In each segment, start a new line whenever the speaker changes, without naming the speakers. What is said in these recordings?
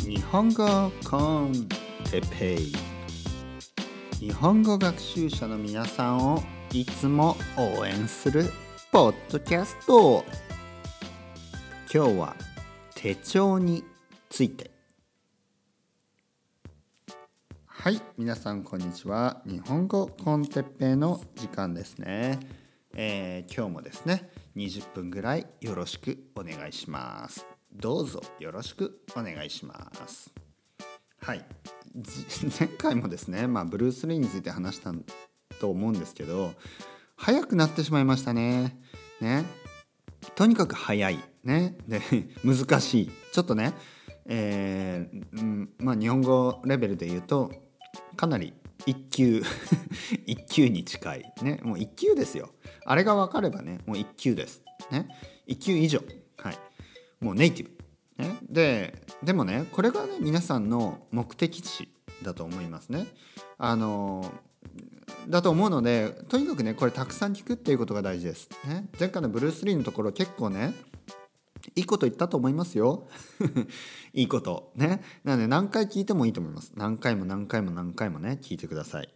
日本語コンテペイ。日本語学習者の皆さんをいつも応援するポッドキャスト。今日は手帳について。はい皆さんこんにちは。日本語コンテッペイの時間ですね、えー今日もですね20分ぐらいよろしくお願いします。どうぞよろしくお願いします。はい。前回もですね、まあ、ブルース・リーについて話したと思うんですけど早くなってしまいましたね。ね。とにかく早い。ね。で 難しい。ちょっとねえーうんまあ日本語レベルで言うとかなり一級 一級に近い。ね。もう一級ですよ。あれが分かればねもう一級です。ね。一級以上。はい。もうネイティブ、ね、ででもねこれがね皆さんの目的地だと思いますねあのだと思うのでとにかくねこれたくさん聞くっていうことが大事です、ね、前回のブルース・リーのところ結構ねいいこと言ったと思いますよ。いいこと。ね。なので何回聞いてもいいと思います。何回も何回も何回もね、聞いてください。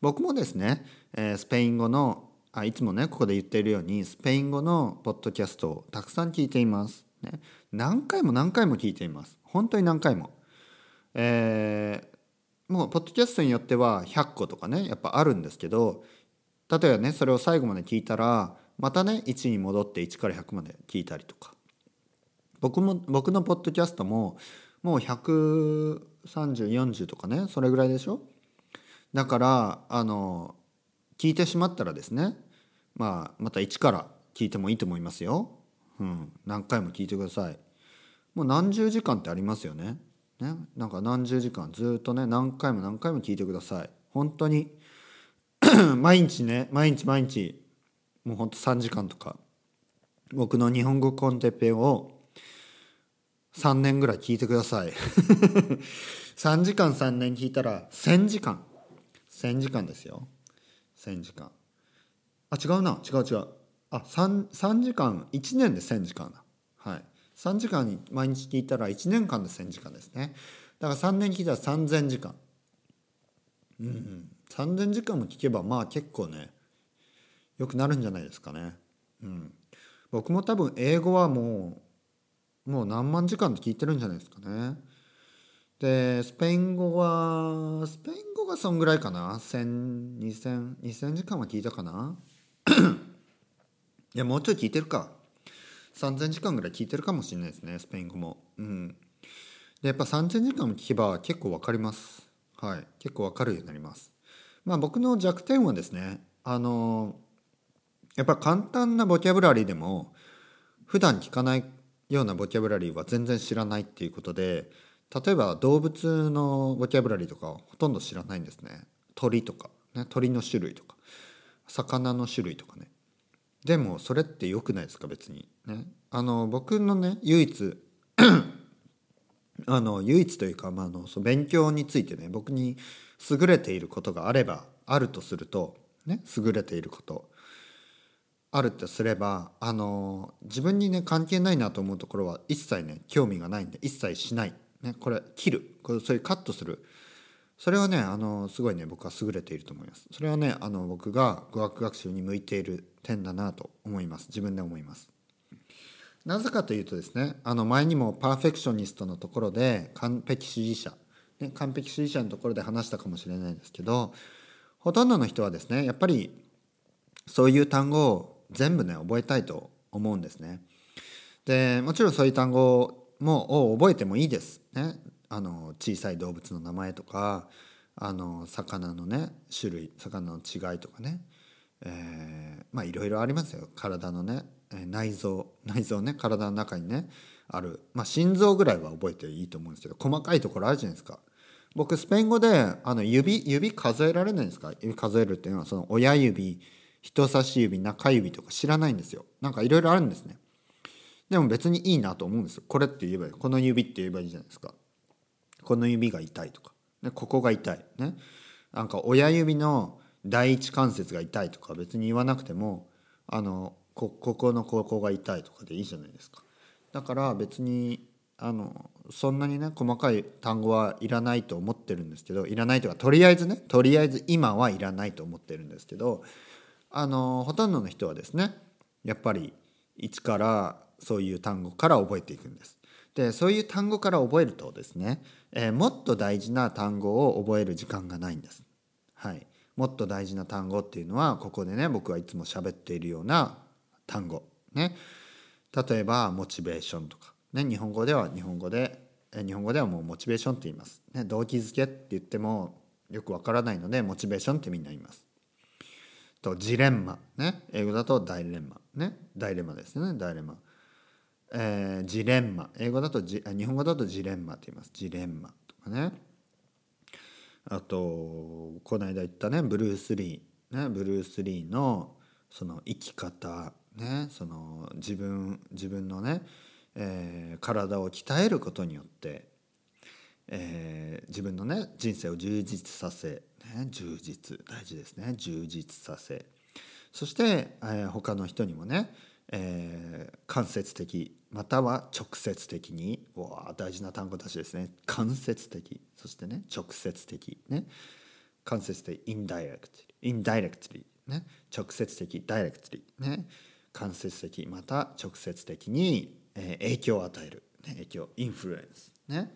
僕もですね、えースペイン語のあ、いつもね、ここで言っているように、スペイン語のポッドキャストをたくさん聞いています。ね、何回も何回も聞いています。本当に何回も。えーもう、ポッドキャストによっては100個とかね、やっぱあるんですけど、例えばねそれを最後まで聞いたらまたね1に戻って1から100まで聞いたりとか僕も僕のポッドキャストももう13040とかねそれぐらいでしょ？だからあの聞いてしまったらですねまあまた1から聞いてもいいと思いますよ、うん、何回も聞いてください。もう何十時間ってありますよね。ね。なんか何十時間ずっとね何回も何回も聞いてください。本当に 毎日ね毎日毎日もうほんと3時間とか僕の日本語コンテッペイを3年ぐらい聞いてください。3時間3年聞いたら1000時間。1000時間ですよ。1000時間。あ違うな。違う違う。あ 3, 3時間1年で1000時間だ。はい。3時間に毎日聞いたら1年間で1000時間ですね。だから3年聞いたら3000時間。うん、うん。3000時間も聞けばまあ結構ね良くなるんじゃないですかね。うん、僕も多分英語はもうもう何万時間って聞いてるんじゃないですかね。でスペイン語はスペイン語がそんぐらいかな。100020002000時間は聞いたかな。いやもうちょい聞いてるか3000時間ぐらい聞いてるかもしれないですねスペイン語も。うん、でやっぱ3000時間も聞けば結構わかります。はい結構わかるようになります。まあ僕の弱点はですねあのやっぱ簡単なボキャブラリーでも普段聞かないようなボキャブラリーは全然知らないっていうことで例えば動物のボキャブラリーとかほとんど知らないんですね鳥とか、ね、鳥の種類とか魚の種類とかねでもそれって良くないですか？別に。ね。あの僕のね唯一 あの唯一というか、まあ、のそう勉強についてね僕に優れていることがあればあるとするとね優れていることあるとすればあの自分にね関係ないなと思うところは一切ね興味がないんで一切しない、ね、これ切る。これそれカットする。それはねあのすごいね僕は優れていると思います。それはねあの僕が語学学習に向いている点だなと思います。自分で思います。なぜかというとですねあの前にもパーフェクショニストのところで完璧主義者、ね、完璧主義者のところで話したかもしれないですけどほとんどの人はですねやっぱりそういう単語を全部ね覚えたいと思うんですね。でもちろんそういう単語もを覚えてもいいです。ね、あの小さい動物の名前とかあの魚のね種類魚の違いとかね、えーまあいろいろありますよ。体のね内臓内臓ね体の中にねある、まあ、心臓ぐらいは覚えていいと思うんですけど細かいところあるじゃないですか。僕スペイン語であの指指数えられないんですか？指数えるっていうのはその親指人差し指中指とか知らないんですよ。なんかいろいろあるんですね。でも別にいいなと思うんですよ。これって言えばいい。この指って言えばいいじゃないですか。この指が痛いとか、ね、ここが痛い。ね。なんか親指の第一関節が痛いとか別に言わなくてもあのここのここが痛いとかでいいじゃないですか。だから別にあのそんなにね細かい単語はいらないと思ってるんですけどいらないというかとりあえずねとりあえず今はいらないと思ってるんですけどあのほとんどの人はですねやっぱり一からそういう単語から覚えていくんです。でそういう単語から覚えるとですね、えー、もっと大事な単語を覚える時間がないんです。はい、もっと大事な単語っていうのはここでね僕はいつも喋っているような単語ね。例えばモチベーションとか、ね、日本語では日本語で日本語ではもうモチベーションって言います、ね、動機づけって言ってもよくわからないのでモチベーションってみんな言います。とジレンマ。ね。英語だとダイレンマ。ね。ダイレマですね。ダイレマ。えー、ジレンマ。英語だと日本語だとジレンマって言います。ジレンマとかね。あとこの間言ったねブルース・リー、ね、ブルース・リーのその生き方。ねその自分自分のね、えー、体を鍛えることによって、えー、自分のね人生を充実させ、ね、充実。大事ですね。充実させ。そして、えー、他の人にもね、えー、間接的または直接的にわ大事な単語たちですね。間接的。そしてね直接的。ね。間接的。インダイレクトリインダイレクトリね。直接的。ダイレクトリね。間接的。また直接的に、えー、影響を与える、ね、影響。インフルエンスね。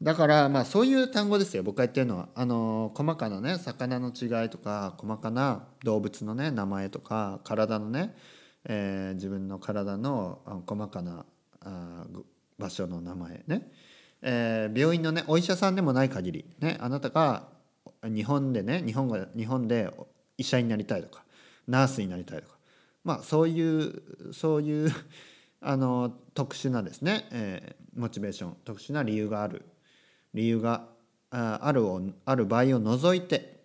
だからまあそういう単語ですよ。僕が言ってるのは。あの細かなね魚の違いとか細かな動物のね名前とか体のね、えー、自分の体の細かなあ場所の名前ね、えー、病院のねお医者さんでもない限りねあなたが日本でね日本が日本で医者になりたいとかナースになりたいとかまあそういうそういうあの特殊なですね、えー、モチベーション特殊な理由がある理由があるをある場合を除いて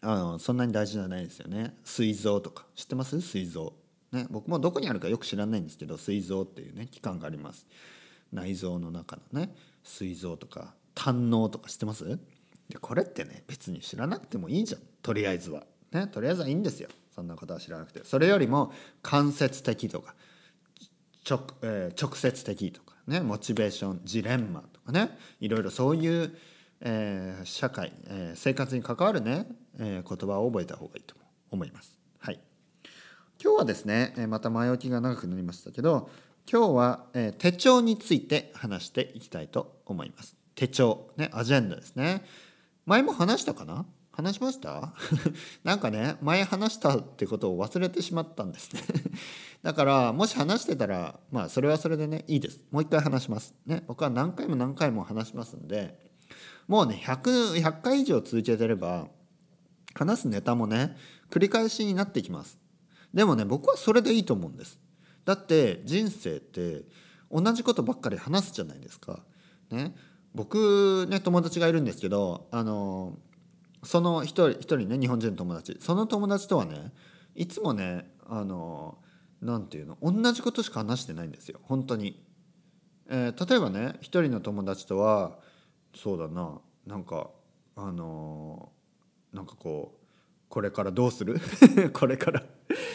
あのそんなに大事じゃないですよね。膵臓とか。知ってます？膵臓。ね僕もどこにあるかよく知らないんですけど膵臓っていうね器官があります。内臓の中のね膵臓とか胆嚢とか知ってます？でこれってね別に知らなくてもいいじゃん。とりあえずは。ねとりあえずはいいんですよ。そんなことは知らなくて。それよりも間接的とか直,、えー、直接的とかねモチベーションジレンマとかねいろいろそういう、えー、社会、えー、生活に関わるね、え、言葉を覚えた方がいいと思います。今日はですねまた前置きが長くなりましたけど今日は、手帳について話していきたいと思います。手帳ねアジェンダですね。前も話したかな？話しました？なんかね前話したってことを忘れてしまったんですね。だからもし話してたらまあそれはそれでねいいです。もう一回話します。ね僕は何回も何回も話しますんでもうね 100, 100回以上続けてれば話すネタもね繰り返しになってきます。でもね僕はそれでいいと思うんです。だって人生って同じことばっかり話すじゃないですか。ね。僕ね友達がいるんですけどあのその一人一人ね日本人の友達。その友達とはねいつもねあの何て言うの同じことしか話してないんですよ。本当に。えー、例えばね一人の友達とはそうだななんかあのなんかこうこれからどうする？これから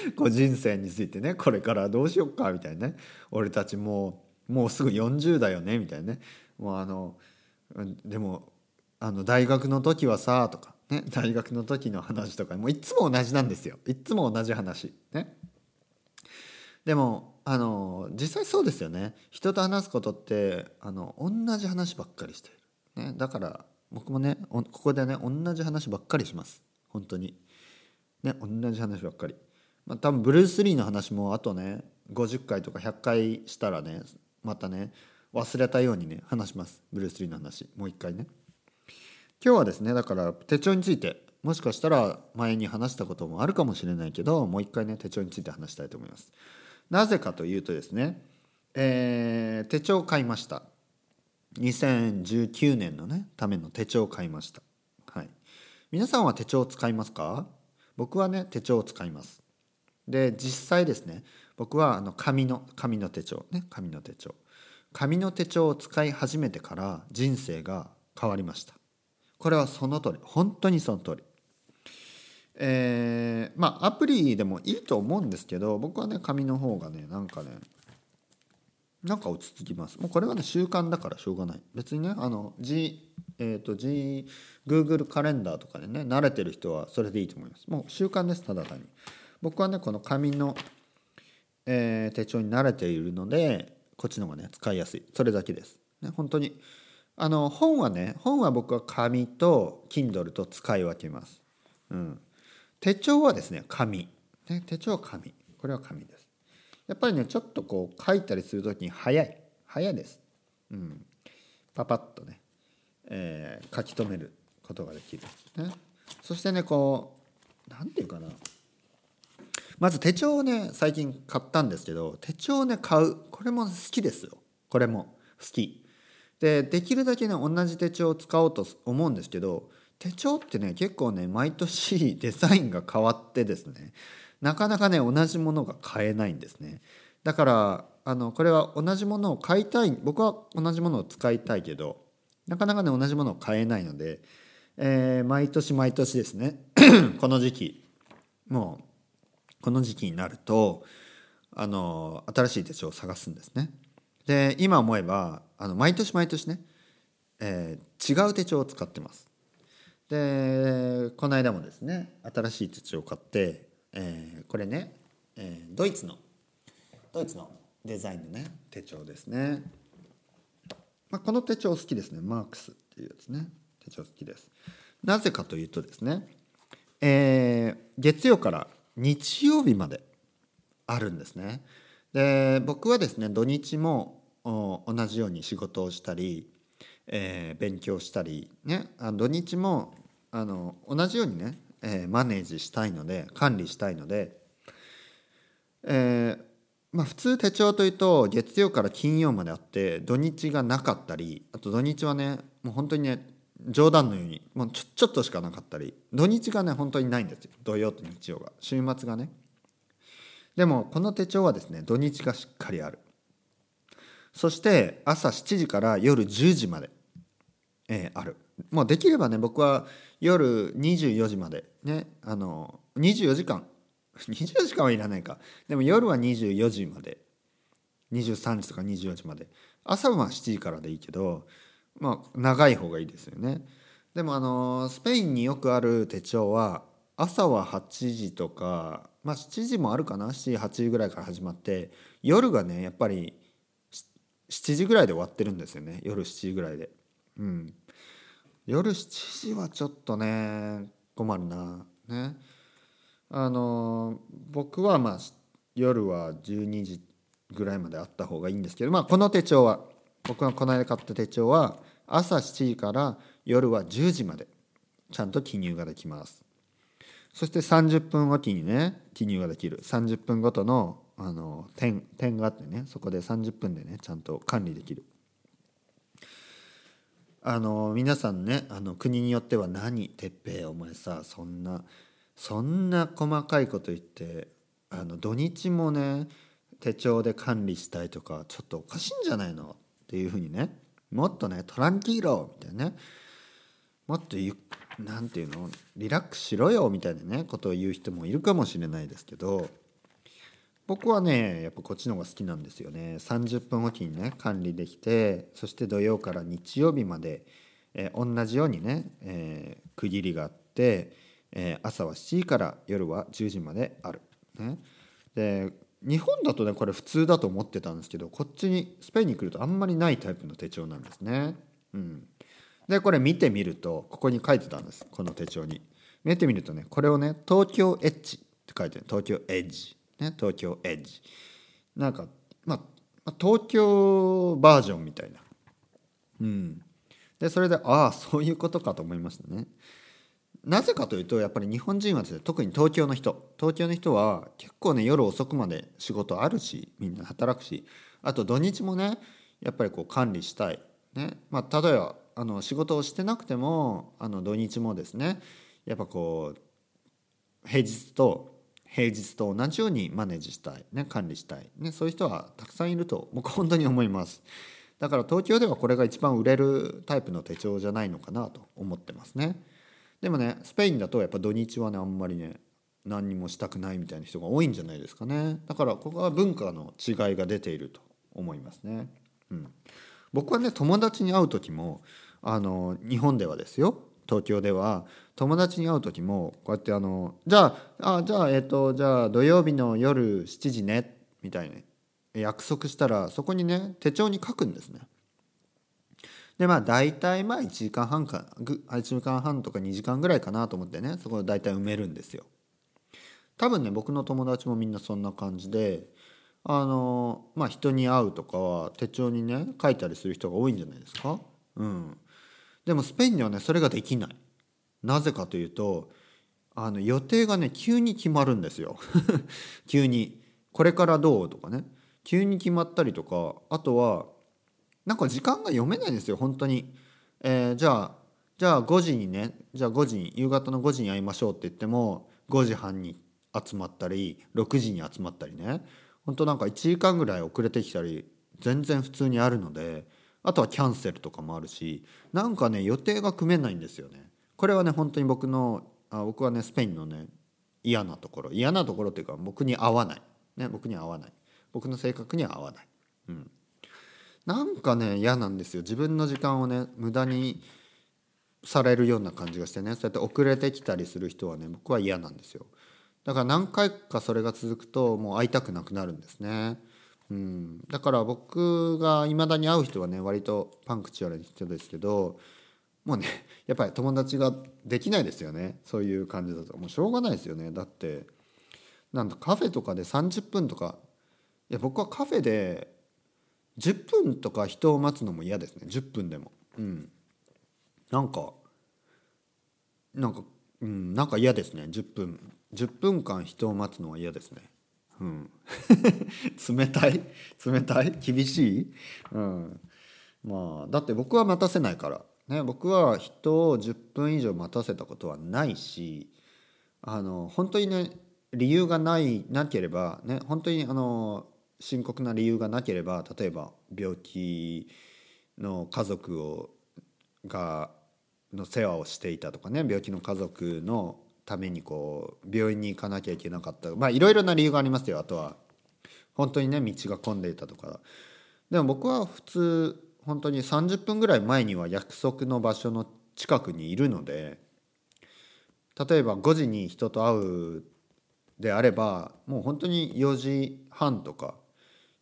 こう人生についてねこれからどうしよっかみたいなね。俺たちもうもうすぐ40だよねみたいなね。もうあのでもあの大学の時はさとかね、大学の時の話とかもういつも同じなんですよ。いつも同じ話。ね。でもあの実際そうですよね。人と話すことってあの同じ話ばっかりしてる、ね、だから僕もねここでね同じ話ばっかりします。本当に。ね同じ話ばっかり。まあ多分ブルース・リーの話もあとね50回とか100回したらねまたね忘れたようにね話しますブルース・リーの話もう一回ね今日はですねだから手帳についてもしかしたら前に話したこともあるかもしれないけどもう一回ね手帳について話したいと思います。なぜかというとですね、えー、手帳を買いました。2019年のねための手帳を買いました。はい。皆さんは手帳を使いますか？僕はね手帳を使います。で実際ですね僕はあの紙の紙の手帳ね紙の手帳。紙の手帳を使い始めてから人生が変わりました。これはその通り。本当にその通り。えー、まあアプリでもいいと思うんですけど僕はね紙の方がねなんかねなんか落ち着きます。もうこれはね習慣だからしょうがない。別にねあの G えっ、ー、と G Google カレンダーとかでね慣れてる人はそれでいいと思います。もう習慣ですただ単に。僕はねこの紙の、えー、手帳に慣れているのでこっちの方がね使いやすい。それだけです。ね本当に。あの本はね本は僕は紙と Kindle と使い分けます。うん。手帳はですね紙、ね、手帳は紙。これは紙です。やっぱりねちょっとこう書いたりする時に早い。早いです、うん、パパッとね、えー、書き留めることができる、ね、そしてねこう何て言うかな。まず手帳をね最近買ったんですけど手帳をね買う。これも好きですよ。これも好き。でできるだけね同じ手帳を使おうと思うんですけど手帳ってね結構ね毎年 デザインが変わってですねなかなかね同じものが買えないんですね。だからあのこれは同じものを買いたい僕は同じものを使いたいけどなかなかね同じものを買えないので、えー、毎年毎年ですね この時期もうこの時期になるとあの新しい手帳を探すんですね。で今思えばあの毎年毎年ね、えー、違う手帳を使ってます。でこの間もですね新しい手帳を買ってえー、これね、えー、ドイツのドイツのデザインのね手帳ですね、まあ、この手帳好きですね。マークスっていうやつね。手帳好きです。なぜかというとですね、えー、月曜から日曜日まであるんですね。で僕はですね土日も同じように仕事をしたり、えー、勉強したりねあ土日もあの同じようにねえー、マネージしたいので管理したいので、えー、まあ、普通手帳というと月曜から金曜まであって土日がなかったりあと土日はねもう本当にね冗談のようにもうちょちょっとしかなかったり土日がね本当にないんですよ。土曜と日曜が。週末がね。でもこの手帳はですね土日がしっかりある。そして朝7時から夜10時まで、えー、ある。もうできればね僕は夜24時までねあの24時間。24時間はいらないか。でも夜は24時まで。23時とか24時まで。朝は7時からでいいけどまあ長い方がいいですよね。でもあのスペインによくある手帳は朝は8時とかまあ7時もあるかな？7時8時ぐらいから始まって夜がねやっぱり7時ぐらいで終わってるんですよね。夜7時ぐらいで。うん。夜7時はちょっとね困るな。ね。あの僕はまあ夜は12時ぐらいまであった方がいいんですけどまあこの手帳は僕がこの間買った手帳は朝7時から夜は10時まで。ちゃんと記入ができます。そして30分おきにね記入ができる。30分ごとのあの点点があってねそこで30分でねちゃんと管理できる。あの皆さんねあの国によっては何哲平お前さそんなそんな細かいこと言ってあの土日もね手帳で管理したいとかちょっとおかしいんじゃないの？っていうふうにねもっとねトランキーロみたいなね。もっとゆなんていうの？リラックスしろよみたいなねことを言う人もいるかもしれないですけど。僕はねやっぱこっちの方が好きなんですよね。30分おきにね管理できてそして土曜から日曜日まで、えー、同じようにね、えー、区切りがあって、えー、朝は7時から夜は10時まである。ね、で日本だとねこれ普通だと思ってたんですけどこっちにスペインに来るとあんまりないタイプの手帳なんですね。うん、でこれ見てみるとここに書いてたんですこの手帳に。見てみるとねこれをね東京エッジって書いてる東京エッジ。ね、東京エッジなんか、まあ、東京バージョンみたいなうんでそれでああそういうことかと思いましたねなぜかというとやっぱり日本人はですね特に東京の人東京の人は結構ね夜遅くまで仕事あるしみんな働くしあと土日もねやっぱりこう管理したい、ね。まあ、例えばあの仕事をしてなくてもあの土日もですねやっぱこう平日と平日と同じようにマネージしたい、ね、管理したい、ね、そういう人はたくさんいると僕本当に思います。だから東京ではこれが一番売れるタイプの手帳じゃないのかなと思ってますね。でもねスペインだとやっぱ土日はねあんまりね何にもしたくないみたいな人が多いんじゃないですかねだからここは文化の違いが出ていると思いますね。うん、僕はね友達に会う時もあの日本ではですよ東京では友達に会う時もこうやってあのじゃああじゃあえっ、ー、とじゃあ土曜日の夜7時ねみたいに約束したらそこにね手帳に書くんですね。でまあ大体まあ1時間半か1時間半とか2時間ぐらいかなと思ってねそこで大体埋めるんですよ。多分ね僕の友達もみんなそんな感じであのまあ人に会うとかは手帳にね書いたりする人が多いんじゃないですか？うん、でもスペインにはねそれができない。なぜかというとあの予定がね急に決まるんですよ 急にこれからどう？とかね急に決まったりとかあとはなんか時間が読めないんですよ本当に、えー、じゃあじゃあ5時にねじゃあ5時に夕方の5時に会いましょうって言っても5時半に集まったり6時に集まったりね。本当なんか1時間ぐらい遅れてきたり全然普通にあるのであとはキャンセルとかもあるしなんかね予定が組めないんですよね。これはね本当に僕のあ僕はねスペインのね嫌なところ嫌なところっていうか僕に合わない、ね、僕に合わない。僕の性格には合わない、うん、なんかね嫌なんですよ。自分の時間をね無駄にされるような感じがしてね。そうやって遅れてきたりする人はね僕は嫌なんですよ。だから何回かそれが続くともう会いたくなくなるんですね。うん。だから僕がいまだに会う人はね割とパンクチュアルな人ですけどもうね やっぱり友達ができないですよね。そういう感じだと。もうしょうがないですよね。だってなんだカフェとかで30分とかいや僕はカフェで10分とか人を待つのも嫌ですね。10分でも。うん。なんかなんかうんなんか嫌ですね。10分10分間人を待つのは嫌ですね。うん。冷たい？冷たい？厳しい？うん。まあだって僕は待たせないから。ね僕は人を10分以上待たせたことはないしあの本当にね理由がないなければね本当にあの深刻な理由がなければ例えば病気の家族をがの世話をしていたとかね病気の家族のためにこう病院に行かなきゃいけなかった。まあいろいろな理由がありますよあとは本当にね道が混んでいたとか。でも僕は普通本当に30分ぐらい前には約束の場所の近くにいるので例えば5時に人と会うであればもう本当に4時半とか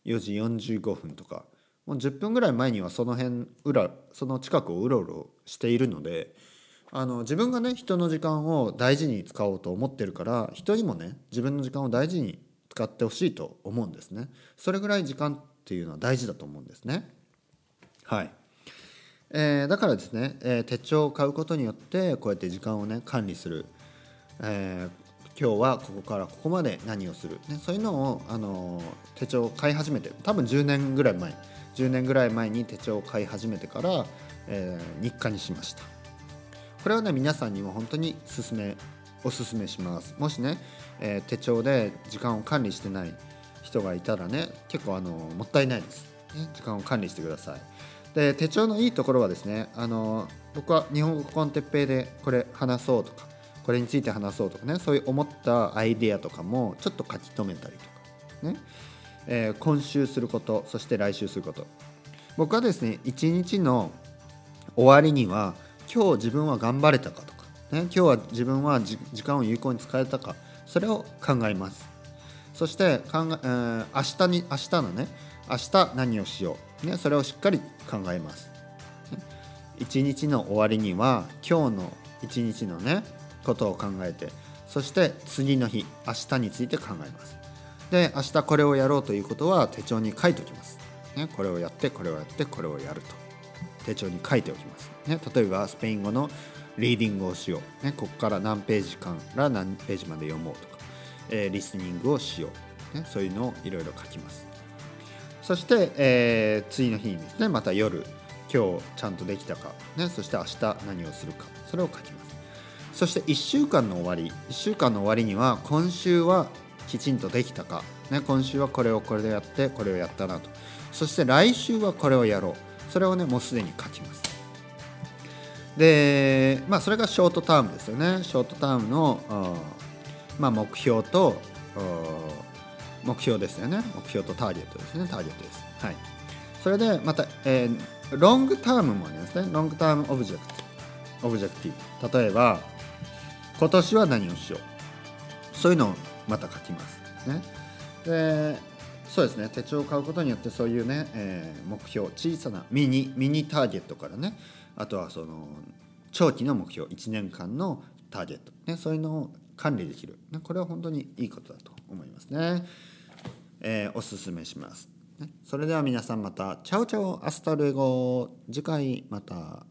4時45分とかもう10分ぐらい前にはその辺裏その近くをうろうろしているのであの自分がね人の時間を大事に使おうと思ってるから人にもね自分の時間を大事に使ってほしいと思うんですね。それぐらい時間っていうのは大事だと思うんですね。はい、えー、だからですね、えー、手帳を買うことによってこうやって時間をね管理する、えー、今日はここからここまで何をする、ね、そういうのを、あの手帳を買い始めて多分10年ぐらい前10年ぐらい前に手帳を買い始めてから、えー、日課にしました。これはね皆さんにも本当に勧めおすすめします。もしね、えー、手帳で時間を管理してない人がいたらね結構あのもったいないです、ね、時間を管理してください。で手帳のいいところはですねあの僕は日本語コンテッペイでこれ話そうとかこれについて話そうとかね。そういう思ったアイデアとかもちょっと書き留めたりとかね、えー、今週することそして来週すること。僕はですね一日の終わりには今日自分は頑張れたかとか、ね、今日は自分は時間を有効に使えたか。それを考えます。そして考え、えー、明日に明日のね明日何をしよう、ね、それをしっかり考えます。一日の終わりには今日の一日のねことを考えてそして次の日明日について考えます。で明日これをやろうということは手帳に書いておきます、ね、これをやってこれをやってこれをやると。手帳に書いておきます、ね、例えばスペイン語のリーディングをしよう、ね、ここから何ページから何ページまで読もうとか、えー、リスニングをしよう、ね、そういうのをいろいろ書きます。そして、えー、次の日にですねまた夜今日ちゃんとできたか、ね、そして明日何をするか。それを書きます。そして1週間の終わり1週間の終わりには今週はきちんとできたか、ね、今週はこれをこれでやってこれをやったなと。そして来週はこれをやろう。それをねもうすでに書きます。でまあそれがショートタームですよね。ショートタームのまあ、目標と目標ですよね。目標とターゲットですね。ターゲットです。はい、それでまた、えー、 long-term もありますね。 long-term object。objective。例えば今年は何をしよう。そういうのをまた書きますね。でそうですね。手帳を買うことによってそういうね、えー、目標小さなミニミニターゲットからね。あとはその長期の目標1年間のターゲット、ね、そういうのを管理できる、ね、これは本当にいいことだと思いますね、えー、おすすめします、ね、それでは皆さんまた。 chao chao hasta luego 次回また。